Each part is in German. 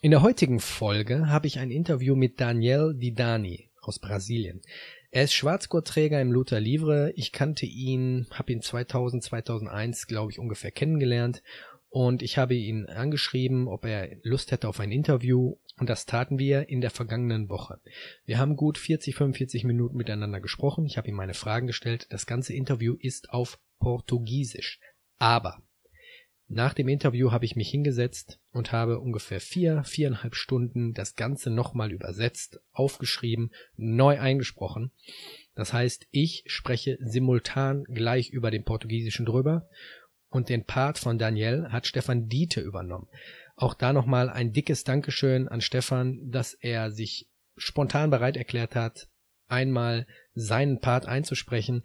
In der heutigen Folge habe ich ein Interview mit Daniel Didani aus Brasilien. Er ist Schwarzgurtträger im Luther Livre. Ich kannte ihn, habe ihn 2000, 2001, glaube ich, ungefähr kennengelernt. Und ich habe ihn angeschrieben, ob er Lust hätte auf ein Interview. Und das taten wir in der vergangenen Woche. Wir haben gut 40, 45 Minuten miteinander gesprochen. Ich habe ihm meine Fragen gestellt. Das ganze Interview ist auf Portugiesisch. Aber nach dem Interview habe ich mich hingesetzt und habe ungefähr vier, viereinhalb Stunden das Ganze nochmal übersetzt, aufgeschrieben, neu eingesprochen. Das heißt, ich spreche simultan gleich über den Portugiesischen drüber und den Part von Daniel hat Stefan Diete übernommen. Auch da nochmal ein dickes Dankeschön an Stefan, dass er sich spontan bereit erklärt hat, einmal seinen Part einzusprechen.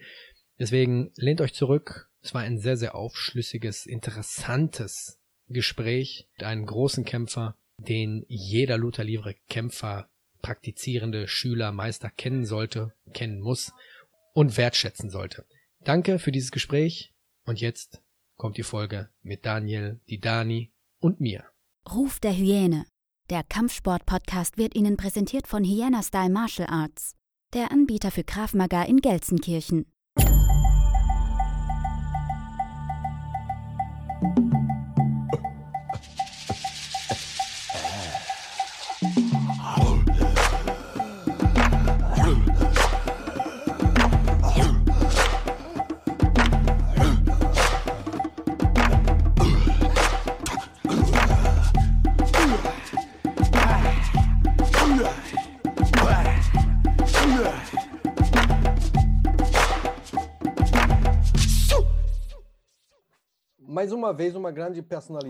Deswegen lehnt euch zurück, es war ein sehr, sehr aufschlüssiges, interessantes Gespräch mit einem großen Kämpfer, den jeder Luther Livre Kämpfer, praktizierende Schüler, Meister kennen sollte, kennen muss und wertschätzen sollte. Danke für dieses Gespräch und jetzt kommt die Folge mit Daniel, Didani und mir. Ruf der Hyäne. Der Kampfsport-Podcast wird Ihnen präsentiert von Hyena Style Martial Arts, der Anbieter für Krav Maga in Gelsenkirchen.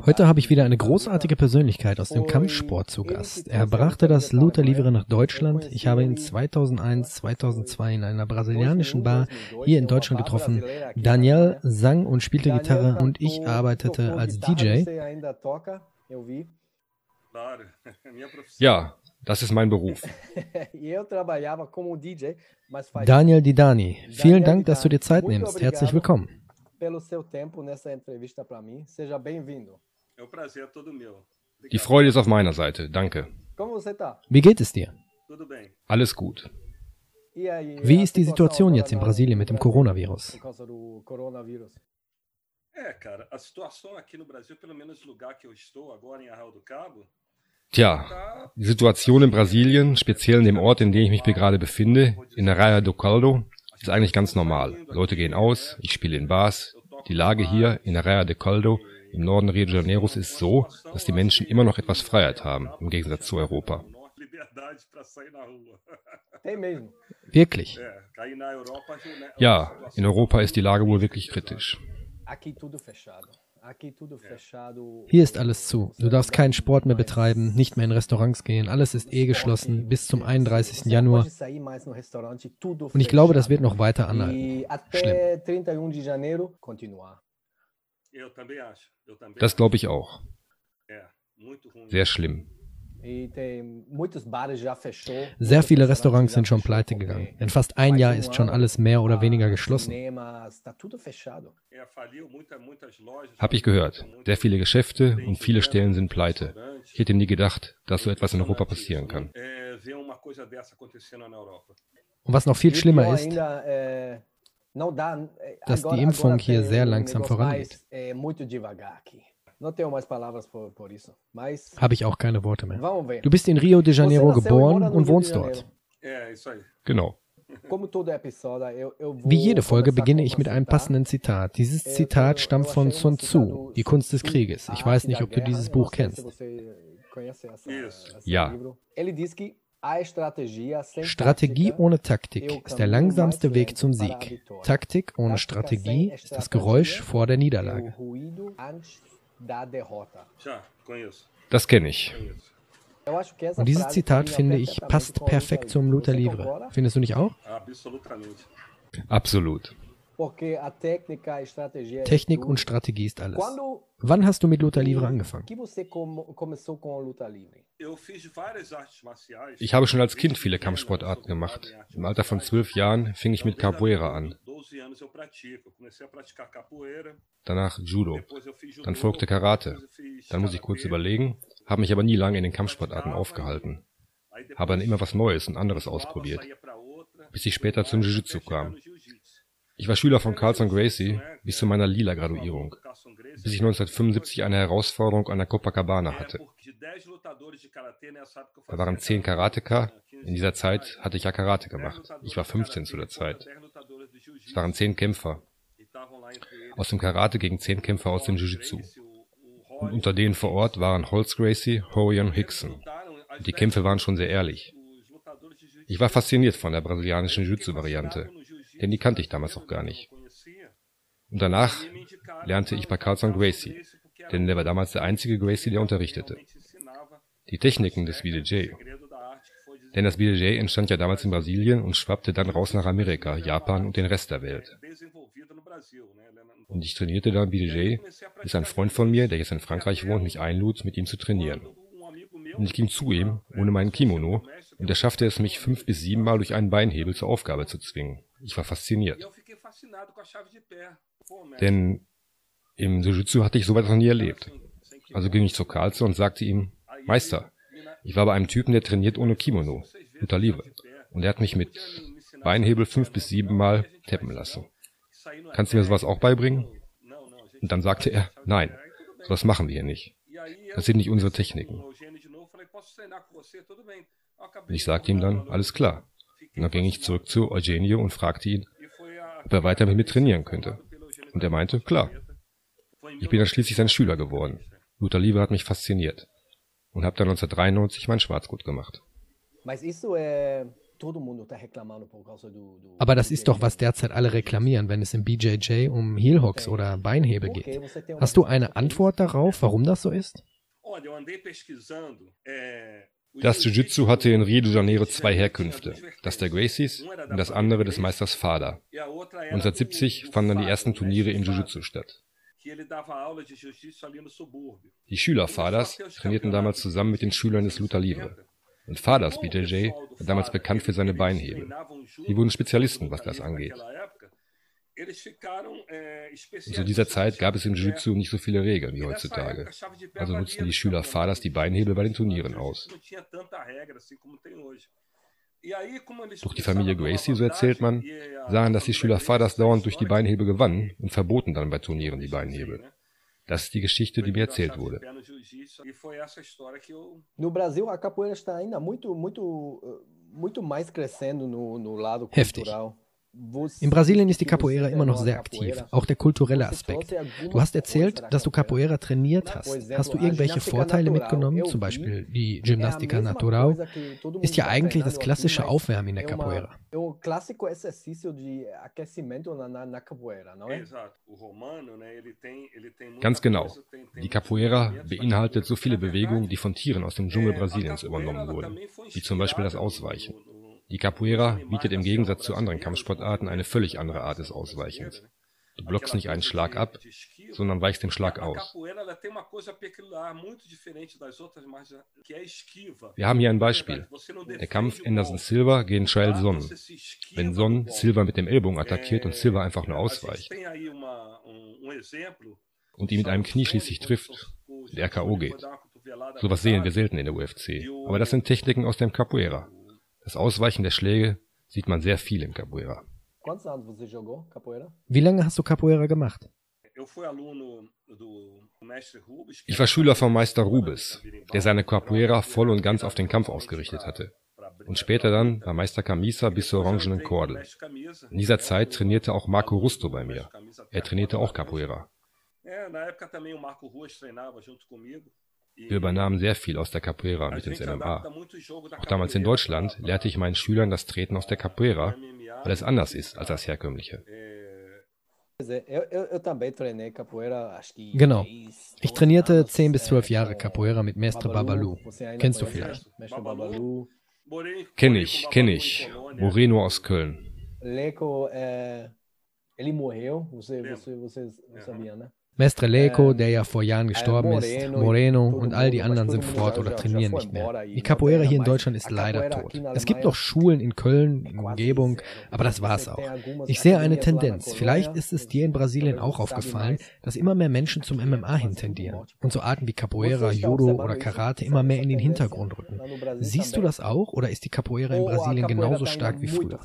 Heute habe ich wieder eine großartige Persönlichkeit aus dem Kampfsport zu Gast. Er brachte das Luther Livre nach Deutschland. Ich habe ihn 2001, 2002 in einer brasilianischen Bar hier in Deutschland getroffen. Daniel sang und spielte Gitarre und ich arbeitete als DJ. Ja, das ist mein Beruf. Daniel Didani, vielen Dank, dass du dir Zeit nimmst. Herzlich willkommen pelo seu tempo nessa entrevista para mim. Seja bem-vindo. É um prazer todo meu. Die Freude ist auf meiner Seite. Danke. Como você tá? Wie geht es dir? Tudo bem. Alles gut. Wie ist die Situation jetzt in Brasilien mit dem Coronavirus? Tja, die Situation in Brasilien, speziell in dem Ort, in dem ich mich gerade befinde, in Arraia do Caldo, ist eigentlich ganz normal. Leute gehen aus, ich spiele in Bars. Die Lage hier in Araya de Caldo im Norden Rio de Janeiro ist so, dass die Menschen immer noch etwas Freiheit haben, im Gegensatz zu Europa. Wirklich? Ja, in Europa ist die Lage wohl wirklich kritisch. Hier ist alles zu. Du darfst keinen Sport mehr betreiben, nicht mehr in Restaurants gehen. Alles ist eh geschlossen bis zum 31. Januar. Und ich glaube, das wird noch weiter anhalten. Schlimm. Das glaube ich auch. Sehr schlimm. Sehr viele Restaurants sind schon pleite gegangen. In fast ein Jahr ist schon alles mehr oder weniger geschlossen. Hab ich gehört. Sehr viele Geschäfte und viele Stellen sind pleite. Ich hätte nie gedacht, dass so etwas in Europa passieren kann. Und was noch viel schlimmer ist, dass die Impfung hier sehr langsam vorangeht. Habe ich auch keine Worte mehr. Du bist in Rio de Janeiro geboren und wohnst dort. Genau. Wie jede Folge beginne ich mit einem passenden Zitat. Dieses Zitat stammt von Sun Tzu, Die Kunst des Krieges. Ich weiß nicht, ob du dieses Buch kennst. Ja. Strategie ohne Taktik ist der langsamste Weg zum Sieg. Taktik ohne Strategie ist das Geräusch vor der Niederlage. Das kenne ich. Und dieses Zitat, finde ich, passt perfekt zum Luther Livre. Findest du nicht auch? Absolut. Technik und Strategie ist alles. Wann hast du mit Luther Livre angefangen? Ich habe schon als Kind viele Kampfsportarten gemacht. Im Alter von zwölf Jahren fing ich mit Capoeira an. Danach Judo. Dann folgte Karate. Dann muss ich kurz überlegen, habe mich aber nie lange in den Kampfsportarten aufgehalten. Habe dann immer was Neues und anderes ausprobiert, bis ich später zum Jiu-Jitsu kam. Ich war Schüler von Carlson Gracie bis zu meiner Lila-Graduierung, bis ich 1975 eine Herausforderung an der Copacabana hatte. Da waren zehn Karateka. In dieser Zeit hatte ich ja Karate gemacht. Ich war 15 zu der Zeit. Es waren zehn Kämpfer. Aus dem Karate gegen zehn Kämpfer aus dem Jiu-Jitsu. Und unter denen vor Ort waren Holtz Gracie, Howie und Hickson. Und die Kämpfe waren schon sehr ehrlich. Ich war fasziniert von der brasilianischen Jiu-Jitsu-Variante denn die kannte ich damals noch gar nicht. Und danach lernte ich bei Carlson Gracie, denn der war damals der einzige Gracie, der unterrichtete. Die Techniken des BJJ. Denn das BJJ entstand ja damals in Brasilien und schwappte dann raus nach Amerika, Japan und den Rest der Welt. Und ich trainierte dann BJJ, bis ein Freund von mir, der jetzt in Frankreich wohnt, mich einlud, mit ihm zu trainieren. Und ich ging zu ihm, ohne meinen Kimono, und er schaffte es, mich fünf bis sieben Mal durch einen Beinhebel zur Aufgabe zu zwingen. Ich war fasziniert. Denn im Jiu-Jitsu hatte ich sowas noch nie erlebt. Also ging ich zu Karlsson und sagte ihm, Meister, ich war bei einem Typen, der trainiert ohne Kimono, unter Liebe. Und er hat mich mit Beinhebel fünf bis sieben Mal tappen lassen. Kannst du mir sowas auch beibringen? Und dann sagte er, nein, sowas machen wir hier nicht. Das sind nicht unsere Techniken. Und ich sagte ihm dann, alles klar. Und dann ging ich zurück zu Eugenio und fragte ihn, ob er weiter mit mir trainieren könnte. Und er meinte, klar. Ich bin dann schließlich sein Schüler geworden. Luther Liebe hat mich fasziniert. Und habe dann 1993 mein Schwarzgurt gemacht. Aber das ist doch, was derzeit alle reklamieren, wenn es im BJJ um Heelhooks oder Beinhebel geht. Hast du eine Antwort darauf, warum das so ist? Das Jiu-Jitsu hatte in Rio de Janeiro zwei Herkünfte, das der Gracies und das andere des Meisters Fada. 1970 fanden dann die ersten Turniere im Jiu-Jitsu statt. Die Schüler Fadas trainierten damals zusammen mit den Schülern des Luther Livre. Und Fadas BJJ war damals bekannt für seine Beinhebel. Die wurden Spezialisten, was das angeht. Und zu dieser Zeit gab es im Jiu-Jitsu nicht so viele Regeln wie heutzutage. Also nutzten die Schüler Fadas die Beinhebel bei den Turnieren aus. Durch die Familie Gracie, so erzählt man, sahen, dass die Schüler Fadas dauernd durch die Beinhebel gewannen und verboten dann bei Turnieren die Beinhebel. Das ist die Geschichte, die mir erzählt wurde. Heftig. In Brasilien ist die Capoeira immer noch sehr aktiv, auch der kulturelle Aspekt. Du hast erzählt, dass du Capoeira trainiert hast. Hast du irgendwelche Vorteile mitgenommen, zum Beispiel die Gymnastica Natural? Ist ja eigentlich das klassische Aufwärmen in der Capoeira. Ganz genau. Die Capoeira beinhaltet so viele Bewegungen, die von Tieren aus dem Dschungel Brasiliens übernommen wurden, wie zum Beispiel das Ausweichen. Die Capoeira bietet im Gegensatz zu anderen Kampfsportarten eine völlig andere Art des Ausweichens. Du blockst nicht einen Schlag ab, sondern weichst dem Schlag aus. Wir haben hier ein Beispiel. Der Kampf Anderson Silva gegen Trail Son. Wenn Son Silva mit dem Ellbogen attackiert und Silva einfach nur ausweicht und ihn mit einem Knie schließlich trifft und er K.O. geht. Sowas sehen wir selten in der UFC. Aber das sind Techniken aus dem Capoeira. Das Ausweichen der Schläge sieht man sehr viel im Capoeira. Wie lange hast du Capoeira gemacht? Ich war Schüler vom Meister Rubes, der seine Capoeira voll und ganz auf den Kampf ausgerichtet hatte. Und später dann bei Meister Camisa bis zur orangenen Kordel. In dieser Zeit trainierte auch Marco Rusto bei mir. Er trainierte auch Capoeira. Wir übernahmen sehr viel aus der Capoeira mit ins MMA. Auch damals in Deutschland lehrte ich meinen Schülern das Treten aus der Capoeira, weil es anders ist als das herkömmliche. Genau. Ich trainierte 10 bis 12 Jahre Capoeira mit Mestre Babalu. Kennst du vielleicht? Kenn ich, kenn ich. Moreno aus Köln. Leco, ele morreu, você, você, você sabia, ne? Mestre Leco, der ja vor Jahren gestorben ist, Moreno und all die anderen sind fort oder trainieren nicht mehr. Die Capoeira hier in Deutschland ist leider tot. Es gibt noch Schulen in Köln, in Umgebung, aber das war's auch. Ich sehe eine Tendenz. Vielleicht ist es dir in Brasilien auch aufgefallen, dass immer mehr Menschen zum MMA hintendieren und so Arten wie Capoeira, Judo oder Karate immer mehr in den Hintergrund rücken. Siehst du das auch oder ist die Capoeira in Brasilien genauso stark wie früher?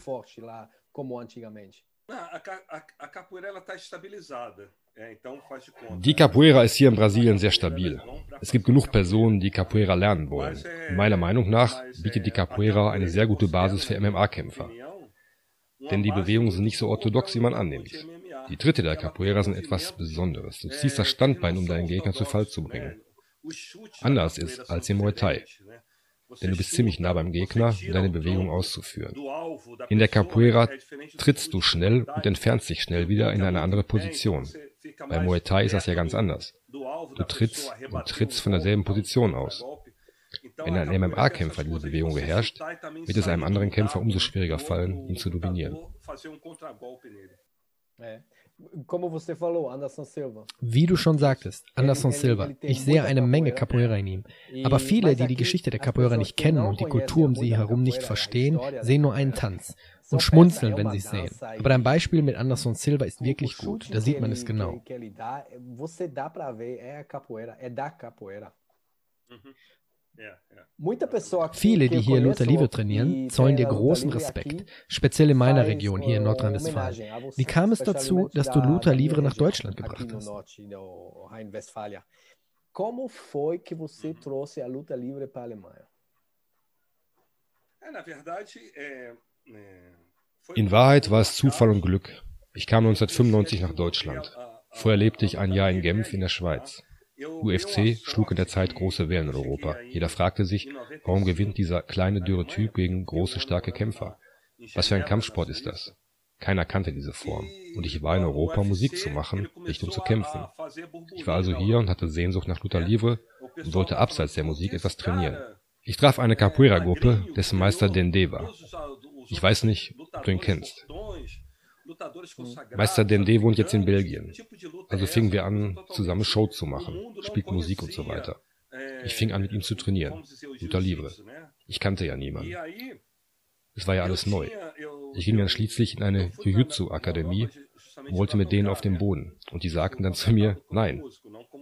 Die Capoeira ist hier in Brasilien sehr stabil. Es gibt genug Personen, die Capoeira lernen wollen. Meiner Meinung nach bietet die Capoeira eine sehr gute Basis für MMA-Kämpfer. Denn die Bewegungen sind nicht so orthodox, wie man annimmt. Die Tritte der Capoeira sind etwas Besonderes. Du ziehst das Standbein, um deinen Gegner zu Fall zu bringen. Anders ist als im Muay Thai denn du bist ziemlich nah beim Gegner, um deine Bewegung auszuführen. In der Capoeira trittst du schnell und entfernst dich schnell wieder in eine andere Position. Bei Muay Thai ist das ja ganz anders. Du trittst und trittst von derselben Position aus. Wenn ein MMA-Kämpfer diese Bewegung beherrscht, wird es einem anderen Kämpfer umso schwieriger fallen, ihn zu dominieren. Wie du schon sagtest, Anderson Silva. Ich sehe eine Menge Capoeira in ihm. Aber viele, die die Geschichte der Capoeira nicht kennen und die Kultur um sie herum nicht verstehen, sehen nur einen Tanz und schmunzeln, wenn sie es sehen. Aber dein Beispiel mit Anderson Silva ist wirklich gut. Da sieht man es genau. Viele, die hier Luther Livre trainieren, zollen dir großen Respekt, speziell in meiner Region hier in Nordrhein-Westfalen. Wie kam es dazu, dass du Luther Livre nach Deutschland gebracht hast? Como foi que você trouxe a luta livre para a Alemanha? In Wahrheit war es Zufall und Glück. Ich kam 1995 nach Deutschland. Vorher lebte ich ein Jahr in Genf in der Schweiz. UFC schlug in der Zeit große Wellen in Europa. Jeder fragte sich, warum gewinnt dieser kleine dürre Typ gegen große starke Kämpfer? Was für ein Kampfsport ist das? Keiner kannte diese Form. Und ich war in Europa, um Musik zu machen, nicht um zu kämpfen. Ich war also hier und hatte Sehnsucht nach Luta Livre und wollte abseits der Musik etwas trainieren. Ich traf eine Capoeira-Gruppe, dessen Meister Dende war. Ich weiß nicht, ob du ihn kennst. Meister Dende wohnt jetzt in Belgien. Also fingen wir an, zusammen Show zu machen, spielten Musik und so weiter. Ich fing an, mit ihm zu trainieren. Luta Livre. Ich kannte ja niemanden. Es war ja alles neu. Ich ging dann schließlich in eine Jiu-Jitsu-Akademie und wollte mit denen auf den Boden. Und die sagten dann zu mir, nein,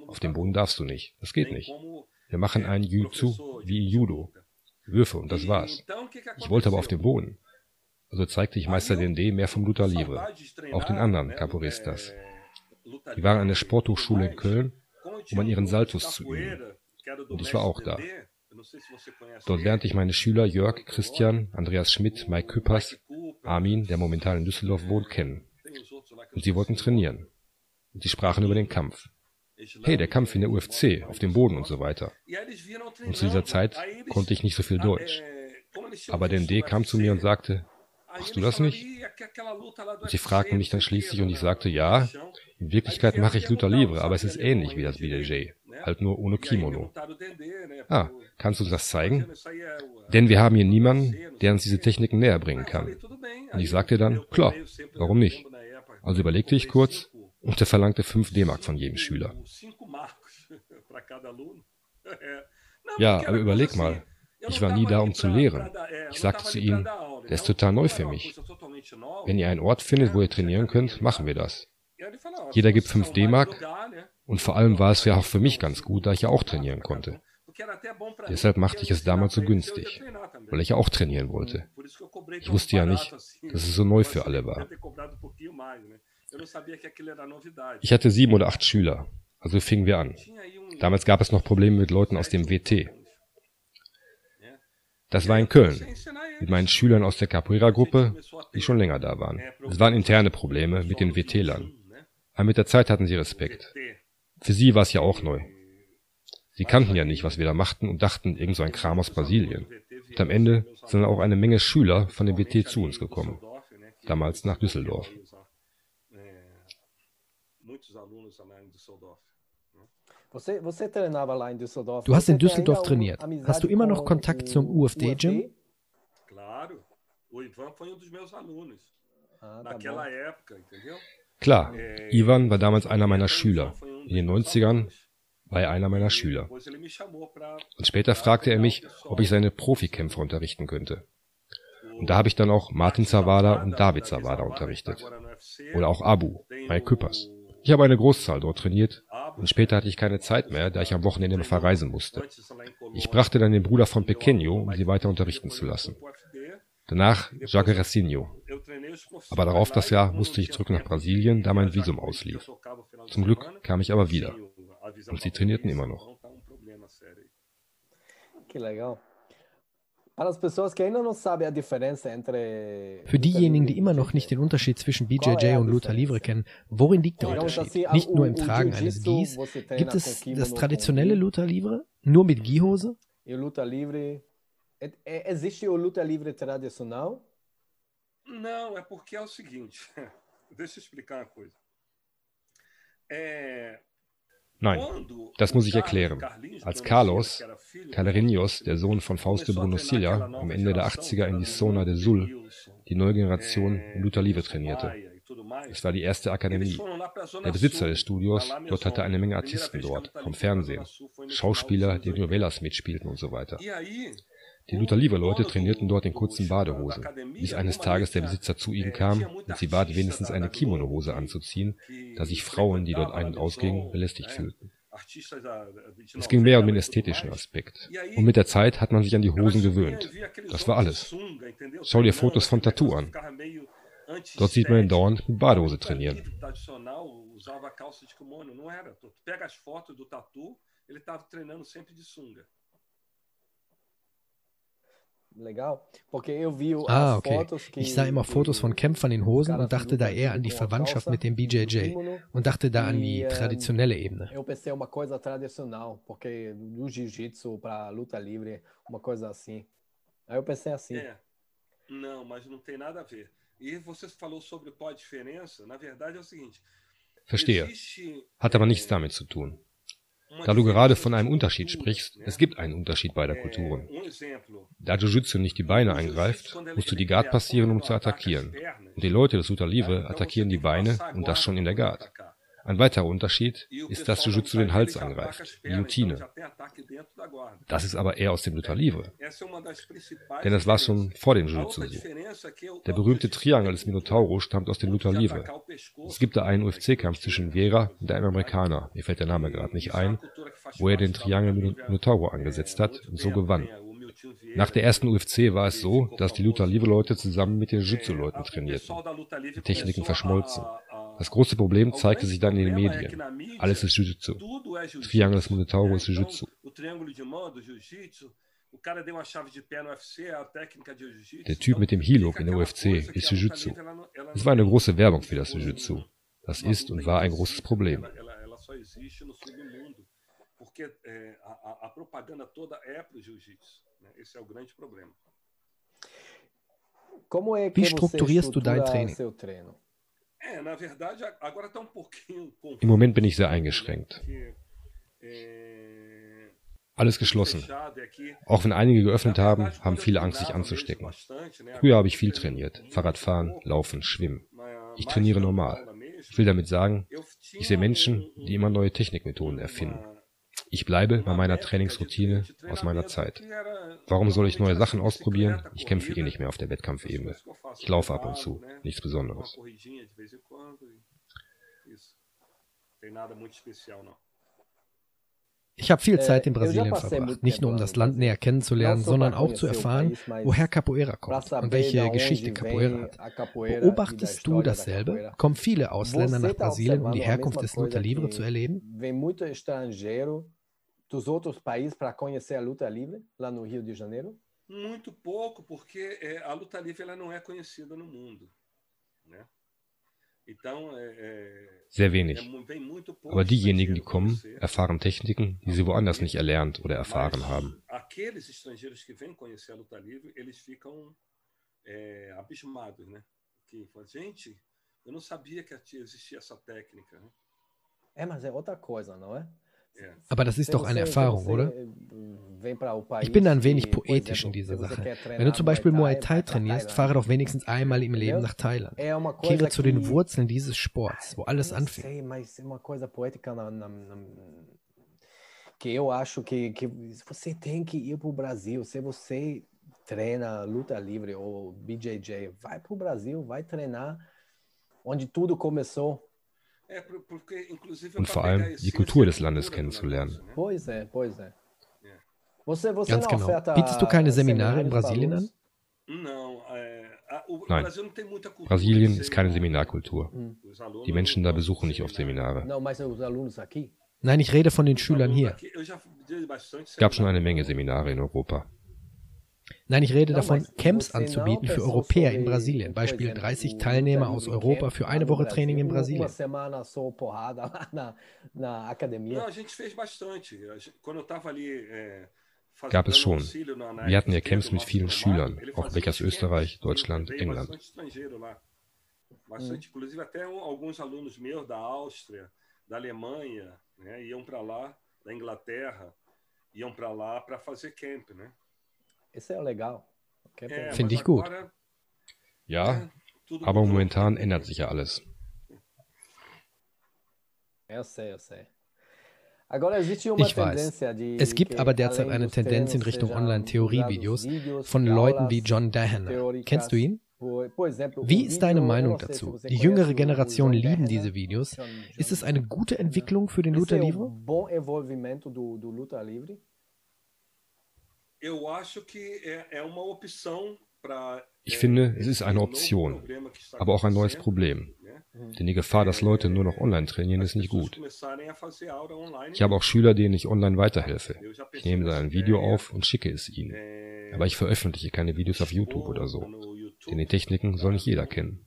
auf dem Boden darfst du nicht. Das geht nicht. Wir machen ein Jiu-Jitsu wie Judo. Würfe und das war's. Ich wollte aber auf dem Boden. Also zeigte ich Meister D&D mehr vom Luta Livre, auch den anderen Caporistas. Die waren an der Sporthochschule in Köln, um an ihren Saltos zu üben. Und ich war auch da. Dort lernte ich meine Schüler Jörg, Christian, Andreas Schmidt, Mike Küppers, Armin, der momentan in Düsseldorf wohnt, kennen. Und sie wollten trainieren. Und sie sprachen über den Kampf. Hey, der Kampf in der UFC, auf dem Boden und so weiter. Und zu dieser Zeit konnte ich nicht so viel Deutsch. Aber der ND kam zu mir und sagte, Machst du das nicht? Und sie fragten mich dann schließlich und ich sagte, ja, in Wirklichkeit mache ich Luther Livre, aber es ist ähnlich wie das BDJ, halt nur ohne Kimono. Ah, kannst du uns das zeigen? Denn wir haben hier niemanden, der uns diese Techniken näher bringen kann. Und ich sagte dann, klar, warum nicht? Also überlegte ich kurz und er verlangte 5 D-Mark von jedem Schüler. Ja, aber überleg mal, ich war nie da, um zu lehren. Ich sagte zu ihnen, der ist total neu für mich. Wenn ihr einen Ort findet, wo ihr trainieren könnt, machen wir das. Jeder gibt 5 D-Mark und vor allem war es ja auch für mich ganz gut, da ich ja auch trainieren konnte. Deshalb machte ich es damals so günstig, weil ich ja auch trainieren wollte. Ich wusste ja nicht, dass es so neu für alle war. Ich hatte sieben oder acht Schüler, also fingen wir an. Damals gab es noch Probleme mit Leuten aus dem WT. Das war in Köln, mit meinen Schülern aus der Capoeira-Gruppe, die schon länger da waren. Es waren interne Probleme mit den WT-Lern. Aber mit der Zeit hatten sie Respekt. Für sie war es ja auch neu. Sie kannten ja nicht, was wir da machten und dachten, irgend so ein Kram aus Brasilien. Und am Ende sind auch eine Menge Schüler von dem WT zu uns gekommen. Damals nach Düsseldorf. Du hast in Düsseldorf trainiert. Hast du immer noch Kontakt zum UFD-Gym? Klar, Ivan war damals einer meiner Schüler. In den 90ern war er einer meiner Schüler. Und später fragte er mich, ob ich seine Profikämpfer unterrichten könnte. Und da habe ich dann auch Martin Zawada und David Zawada unterrichtet. Oder auch Abu, Mike Küppers. Ich habe eine Großzahl dort trainiert und später hatte ich keine Zeit mehr, da ich am Wochenende immer verreisen musste. Ich brachte dann den Bruder von Pequeno, um sie weiter unterrichten zu lassen. Danach Jacques Racinho. Aber darauf das Jahr musste ich zurück nach Brasilien, da mein Visum auslief. Zum Glück kam ich aber wieder. Und sie trainierten immer noch. Für diejenigen, die immer noch nicht den Unterschied zwischen BJJ und Luta Livre kennen, worin liegt der Unterschied? Nicht nur im Tragen eines Gis. Gibt es das traditionelle Luta Livre? Nur mit Gihose? Existe o Luta Livre tradicional? Não, é porque é o seguinte. Deixa eu explicar uma coisa. É, Nein, das muss ich erklären. Als Carlos Calerinhos, der Sohn von Fausto Bruno Silla, am Ende der 80er in die Zona de Sul, die neue Generation Luta Livre trainierte. Es war die erste Akademie. Der Besitzer des Studios, dort hatte eine Menge Artisten dort, vom Fernsehen, Schauspieler, die Novellas mitspielten und so weiter. Die Luther Livre Leute trainierten dort in kurzen Badehosen, bis eines Tages der Besitzer zu ihnen kam und sie bat, wenigstens eine Kimono-Hose anzuziehen, da sich Frauen, die dort ein- und ausgingen, belästigt fühlten. Es ging mehr um den ästhetischen Aspekt. Und mit der Zeit hat man sich an die Hosen gewöhnt. Das war alles. Schau dir Fotos von Tattoo an. Dort sieht man ihn dauernd mit Badehose trainieren. ele estava treinando sempre de sunga. Legal. Porque eu vi ah, okay. Ich sah immer Fotos von Kämpfern in Hosen und dachte da eher an die Verwandtschaft mit dem BJJ und dachte da an die traditionelle Ebene. Eu pensei uma coisa tradicional, porque do jiu-jitsu para luta livre, uma coisa assim. Aí eu pensei assim. É. Não, mas não tem nada a ver. E você falou sobre qual a diferença, na verdade é o seguinte. Verstehe. Hat aber nichts damit zu tun. Da du gerade von einem Unterschied sprichst, es gibt einen Unterschied beider Kulturen. Da Jiu-Jitsu nicht die Beine angreift, musst du die Guard passieren, um zu attackieren. Und die Leute des Uta Livre attackieren die Beine und das schon in der Guard. Ein weiterer Unterschied ist, dass Jiu-Jitsu den Hals angreift, Guillotine. Das ist aber eher aus dem Luta Livre. Denn das war schon vor dem Jiu-Jitsu so. Der berühmte Triangel des Minotauro stammt aus dem Luta Livre. Es gibt da einen UFC-Kampf zwischen Vera und einem Amerikaner, mir fällt der Name gerade nicht ein, wo er den Triangel Minotauro angesetzt hat und so gewann. Nach der ersten UFC war es so, dass die Luta Livre Leute zusammen mit den Jiu-Jitsu-Leuten trainierten. Die Techniken verschmolzen. Das große Problem zeigte sich dann in den Medien. Alles ist Jiu-Jitsu. Triangle des Minotauro ist Jiu-Jitsu. Der Typ mit dem Heel-Hook in der UFC ist Jiu-Jitsu. Es war eine große Werbung für das Jiu-Jitsu. Das ist und war ein großes Problem. Wie strukturierst du dein Training? Im Moment bin ich sehr eingeschränkt. Alles geschlossen. Auch wenn einige geöffnet haben, haben viele Angst, sich anzustecken. Früher habe ich viel trainiert. Fahrradfahren, Laufen, Schwimmen. Ich trainiere normal. Ich will damit sagen, ich sehe Menschen, die immer neue Technikmethoden erfinden. Ich bleibe bei meiner Trainingsroutine aus meiner Zeit. Warum soll ich neue Sachen ausprobieren? Ich kämpfe eh nicht mehr auf der Wettkampfebene. Ich laufe ab und zu, nichts Besonderes. Ich habe viel Zeit in Brasilien verbracht, nicht nur um das Land näher kennenzulernen, sondern auch zu erfahren, woher Capoeira kommt und welche Geschichte Capoeira hat. Beobachtest du dasselbe? Kommen viele Ausländer nach Brasilien, um die Herkunft des Luta Livre zu erleben? Dos outros países para conhecer a luta livre lá no Rio de Janeiro? Muito pouco, porque é, a luta livre ela não é conhecida no mundo, né? Sehr wenig. Aber diejenigen, die kommen, erfahren Techniken, die sie woanders nicht erlernt oder erfahren haben. É, mas é outra coisa, não é? Aber das ist doch eine Erfahrung, oder? Ich bin ein wenig poetisch in dieser Sache. Wenn du zum Beispiel Muay Thai trainierst, fahre doch wenigstens einmal im Leben nach Thailand. Kehre zu den Wurzeln dieses Sports, wo alles anfing. que eu acho que, que você tem que ir para o Brasil. Se você treina luta livre ou BJJ, vai para o Brasil, vai treinar onde tudo começou. Und vor allem die Kultur des Landes kennenzulernen. Ganz genau. Bietest du keine Seminare in Brasilien an? Nein, Brasilien ist keine Seminarkultur. Die Menschen da besuchen nicht oft Seminare. Nein, ich rede von den Schülern hier. Es gab schon eine Menge Seminare in Europa. Nein, ich rede davon, Camps anzubieten für Europäer in Brasilien. Beispiel 30 Teilnehmer aus Europa für eine Woche Training in Brasilien. Gab es schon. Wir hatten ja Camps mit vielen Schülern, auch weg aus Österreich, Deutschland, England. Bastante, inclusive até alguns alunos meus da Áustria, da Alemanha, né, iam para lá, da Inglaterra, iam para lá para fazer camp, né? Isso é legal. É, Finde ich gut. Ja, aber momentan ändert sich ja alles. Eu sei, eu sei. Ich weiß. Es gibt aber derzeit eine Tendenz in Richtung Online-Theorievideos von Leuten wie John Dahan. Kennst du ihn? Wie ist deine Meinung dazu? Die jüngere Generation lieben diese Videos. Ist es eine gute Entwicklung für den Luta Livre? Ich finde, es ist eine Option, aber auch ein neues Problem. Denn die Gefahr, dass Leute nur noch online trainieren, ist nicht gut. Ich habe auch Schüler, denen ich online weiterhelfe. Ich nehme dann ein Video auf und schicke es ihnen. Aber ich veröffentliche keine Videos auf YouTube oder so. Denn die Techniken soll nicht jeder kennen.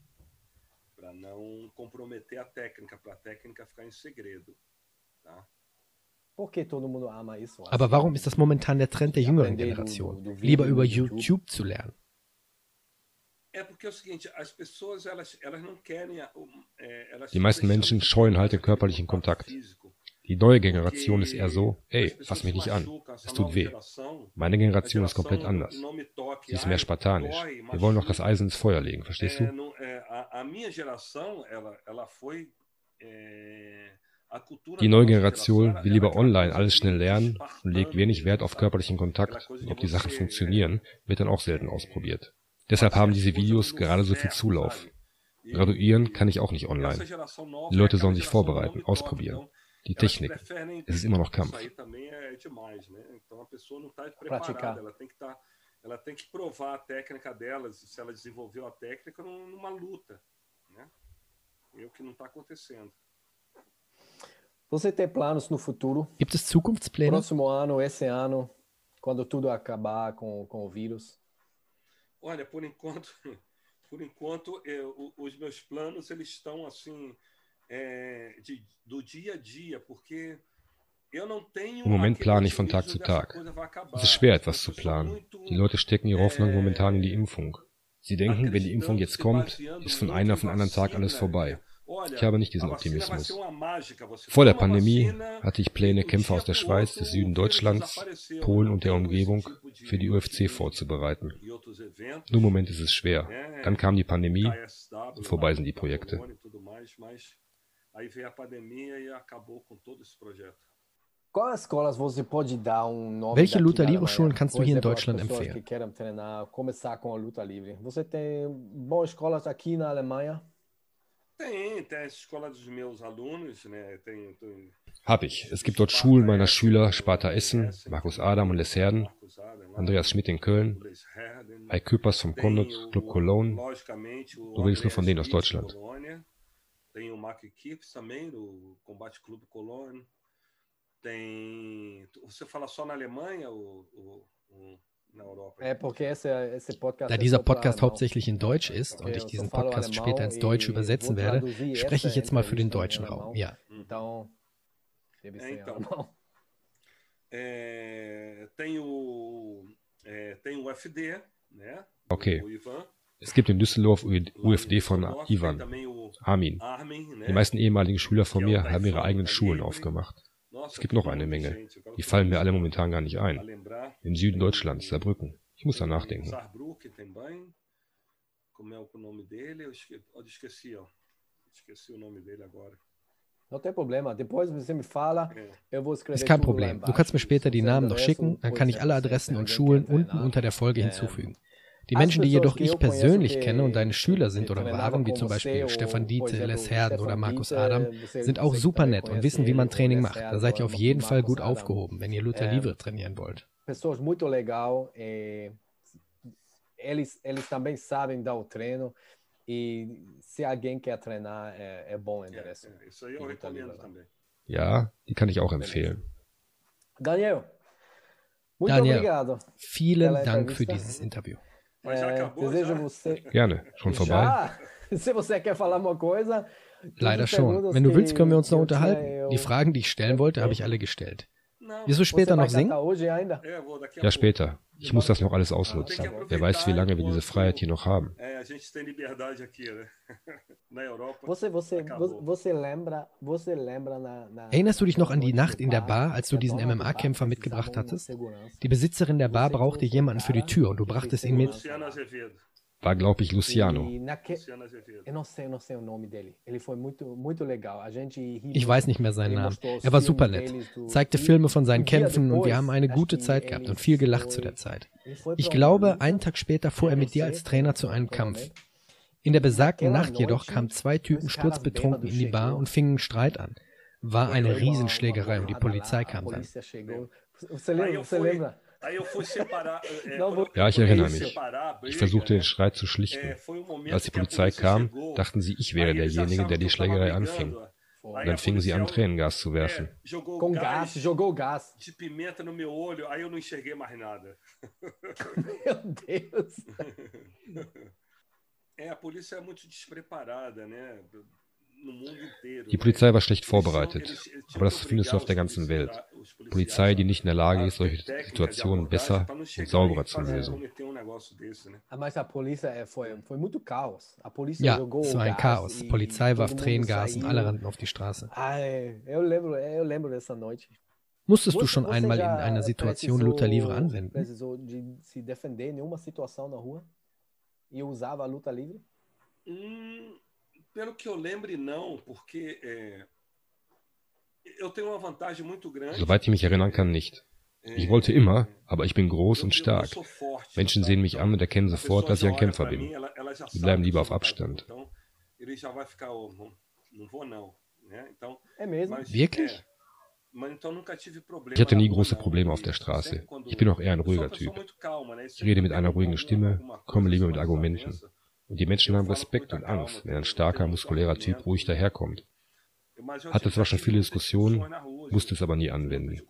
Aber warum ist das momentan der Trend der jüngeren Generation, lieber über YouTube zu lernen? Die meisten Menschen scheuen halt den körperlichen Kontakt. Die neue Generation ist eher so, ey, fass mich nicht an, es tut weh. Meine Generation ist komplett anders. Sie ist mehr spartanisch. Wir wollen noch das Eisen ins Feuer legen, verstehst du? Die neue Generation will lieber online alles schnell lernen und legt wenig Wert auf körperlichen Kontakt. Und ob die Sachen funktionieren, wird dann auch selten ausprobiert. Deshalb haben diese Videos gerade so viel Zulauf. Graduieren kann ich auch nicht online. Die Leute sollen sich vorbereiten, ausprobieren. Die Technik. Es ist immer noch Kampf. ela tem que provar a técnica dela, se ela desenvolveu a técnica numa luta, né? E o que não está acontecendo. Você tem planos no futuro? Gibt es Zukunftspläne? Próximo ano, esse ano, quando tudo acabar com, com o vírus? Olha, por enquanto, por enquanto, eu, os meus planos eles estão assim é, de, do dia a dia, porque Im Moment plane ich von Tag zu Tag. Es ist schwer, etwas zu planen. Die Leute stecken ihre Hoffnung momentan in die Impfung. Sie denken, wenn die Impfung jetzt kommt, ist von einem auf den anderen Tag alles vorbei. Ich habe nicht diesen Optimismus. Vor der Pandemie hatte ich Pläne, Kämpfer aus der Schweiz, des Süden Deutschlands, Polen und der Umgebung für die UFC vorzubereiten. Nur im Moment ist es schwer. Dann kam die Pandemie und vorbei sind die Projekte. Welche Luta Livre Schulen kannst du hier in Deutschland empfehlen? Tem? Tem, tem a escola dos meus alunos, né? Tem, tem... Hab ich. Es gibt dort Schulen meiner Schüler, Sparta Essen, Markus Adam und Les Herden, Andreas Schmidt in Köln, Ai Küppers vom Condot Club Cologne. Du redest nur von denen aus Deutschland. Tem o Mac Kips também, do Combate Clube Cologne. Tem. Você fala só na Alemanha, o, o, o Da dieser Podcast hauptsächlich in Deutsch ist und ich diesen Podcast später ins Deutsche übersetzen werde, spreche ich jetzt mal für den deutschen Raum. Ja. Okay. Es gibt in Düsseldorf UFD von Ivan, Armin. Die meisten ehemaligen Schüler von mir haben ihre eigenen Schulen aufgemacht. Es gibt noch eine Menge. Die fallen mir alle momentan gar nicht ein. Im Süden Deutschlands, Saarbrücken. Ich muss da nachdenken. Como é o nome dele? Eu esqueci, ó. Esqueci o nome dele agora. Ist kein Problem. Du kannst mir später die Namen noch schicken, dann kann ich alle Adressen und Schulen unten unter der Folge hinzufügen. Die Menschen, die jedoch ich persönlich kenne und deine Schüler sind oder waren, wie zum Beispiel Stefan Diete, Les Herden oder Markus Adam, sind auch super nett und wissen, wie man Training macht. Da seid ihr auf jeden Fall gut aufgehoben, wenn ihr Luther Livre trainieren wollt. Pessoas muito legal. Eles, eles também sabem dar o treino. E se alguém quer treinar, é, é bom endereço. É, isso aí eu recomendo também. Ja, die kann ich auch empfehlen. Daniel, Daniel. Vielen Dank für dieses Interview. Mas já acabou, desejo já? você. Gerne, schon vorbei. Se você quer falar uma coisa. Leider schon. Wenn du willst, können wir uns noch unterhalten. Die Fragen, die ich stellen wollte, habe ich alle gestellt. Wirst du später noch singen? Ja, später. Ich muss das noch alles ausnutzen. Wer weiß, wie lange wir diese Freiheit hier noch haben. Erinnerst du dich noch an die Nacht in der Bar, als du diesen MMA-Kämpfer mitgebracht hattest? Die Besitzerin der Bar brauchte jemanden für die Tür und du brachtest ihn mit war, glaube ich, Luciano. Ich weiß nicht mehr seinen Namen. Er war super nett, zeigte Filme von seinen Kämpfen und wir haben eine gute Zeit gehabt und viel gelacht zu der Zeit. Ich glaube, einen Tag später fuhr er mit dir als Trainer zu einem Kampf. In der besagten Nacht jedoch kamen zwei Typen sturzbetrunken in die Bar und fingen Streit an. War eine Riesenschlägerei und die Polizei kam dann. Ja, ich erinnere mich. Ich versuchte den Streit zu schlichten. Als die Polizei kam, dachten sie, ich wäre derjenige, der die Schlägerei anfing. Und dann fingen sie an, Tränengas zu werfen. Com gás, jogou gás. De pimenta no meu olho, aí eu não enxerguei mais nada. Meu Deus. É, a polícia é muito despreparada, né? Die Polizei war schlecht vorbereitet, aber das findest du auf der ganzen Welt. Polizei, die nicht in der Lage ist, solche Situationen besser und sauberer zu lösen. Ja, es war ein Chaos. Die Polizei warf Tränengas und alle rannten auf die Straße. Musstest du schon einmal in einer Situation Luta Livre anwenden? E usava a luta livre? Pelo que eu lembre, não, porque é, eu tenho uma vantagem muito grande. Soweit ich mich erinnern kann, nicht. Ich wollte immer, aber ich bin groß und stark. Menschen sehen mich an und erkennen sofort, dass ich ein Kämpfer bin. Die bleiben lieber auf Abstand. Wirklich? Ich hatte nie große Probleme auf der Straße. Ich bin auch eher ein ruhiger Typ. Ich rede mit einer ruhigen Stimme, komme lieber mit Argumenten. Und die Menschen haben Respekt und Angst, wenn ein starker, muskulärer Typ ruhig daherkommt. Hatte zwar schon viele Diskussionen, musste es aber nie anwenden.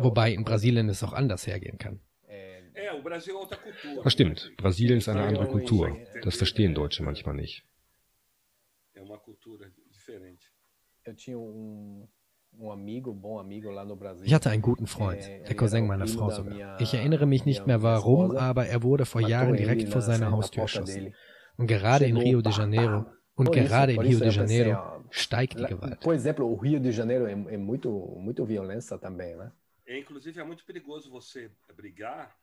Wobei in Brasilien es auch anders hergehen kann. Das stimmt. Brasilien ist eine andere Kultur. Das verstehen Deutsche manchmal nicht. Ich hatte einen guten Freund, der Cousin meiner Frau sogar. Ich erinnere mich nicht mehr warum, aber er wurde vor Jahren direkt vor seiner Haustür erschossen. Und gerade in Rio de Janeiro, und gerade in Rio de Janeiro steigt die Gewalt. Por exemplo, Rio de Janeiro é, muito, muito violência também, né? Inclusive é muito perigoso você brigar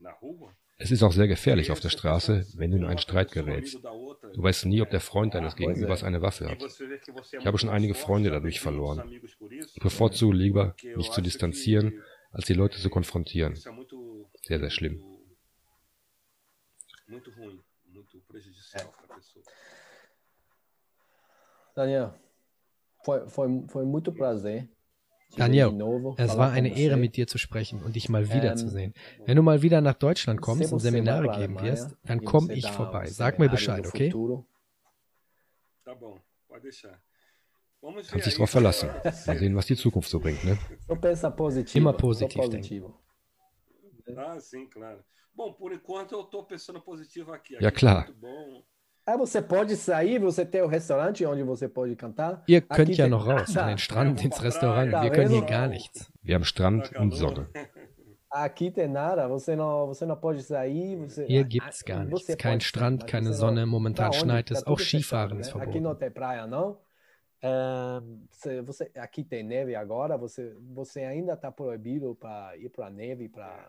na rua es ist auch sehr gefährlich auf der Straße, wenn du in einen Streit gerätst. Du weißt nie, ob der Freund deines Gegenübers eine Waffe hat. Ich habe schon einige Freunde dadurch verloren. Ich bevorzuge lieber, mich zu distanzieren, als die Leute zu konfrontieren. Sehr, sehr schlimm. Daniel, foi, foi, foi muito prazer Daniel, es war eine Ehre, mit dir zu sprechen und dich mal wiederzusehen. Ähm, Wenn du mal wieder nach Deutschland kommst und Seminare geben wirst, dann komme ich vorbei. Sag mir Bescheid, okay? Kannst dich drauf verlassen. Mal sehen, was die Zukunft so bringt, ne? Immer positiv denken. Ah, ja, klar. Ah, você pode sair, você tem o restaurante onde você pode cantar. Ihr könnt ja noch raus, an den Strand, ins Restaurant. Wir können hier gar nichts. Wir haben Strand und Sonne. Aqui tem nada, você não, você não pode sair. Você, Hier gibt's gar nichts. Kein Strand, keine Sonne, momentan schneit es, auch Skifahren ist verboten. Aqui não tem praia, não. Uh, você, aqui tem neve agora, você, você ainda está proibido para ir para a neve, para...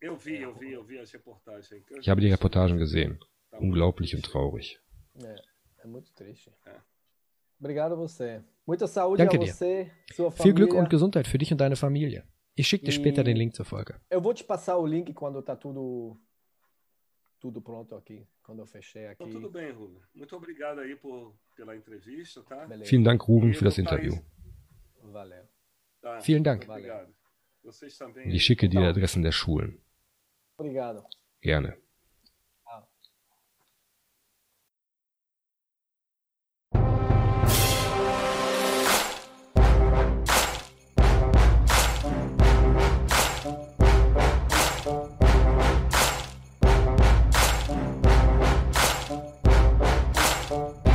Eu vi, eu vi, eu vi as reportagens. Ich habe die Reportagen gesehen. Unglaublich und traurig. É, é muito triste. Obrigado você. Muita saúde Danke a você, dir. Viel Glück und Gesundheit für dich und deine Familie. Ich schicke dir später den Link zur Folge. Eu vou te passar o link quando tá tudo tudo pronto aqui, quando eu fechei aqui. Então, tudo bem, Ruben. Muito obrigado aí por, pela entrevista, tá? Beleza. Vielen Dank, Ruben, für das Interview. Valeu. Tá. Vielen Dank. Obrigado. Vocês também. Ich schicke dir Adressen der Schulen. Obrigado. Gerne. Thank you.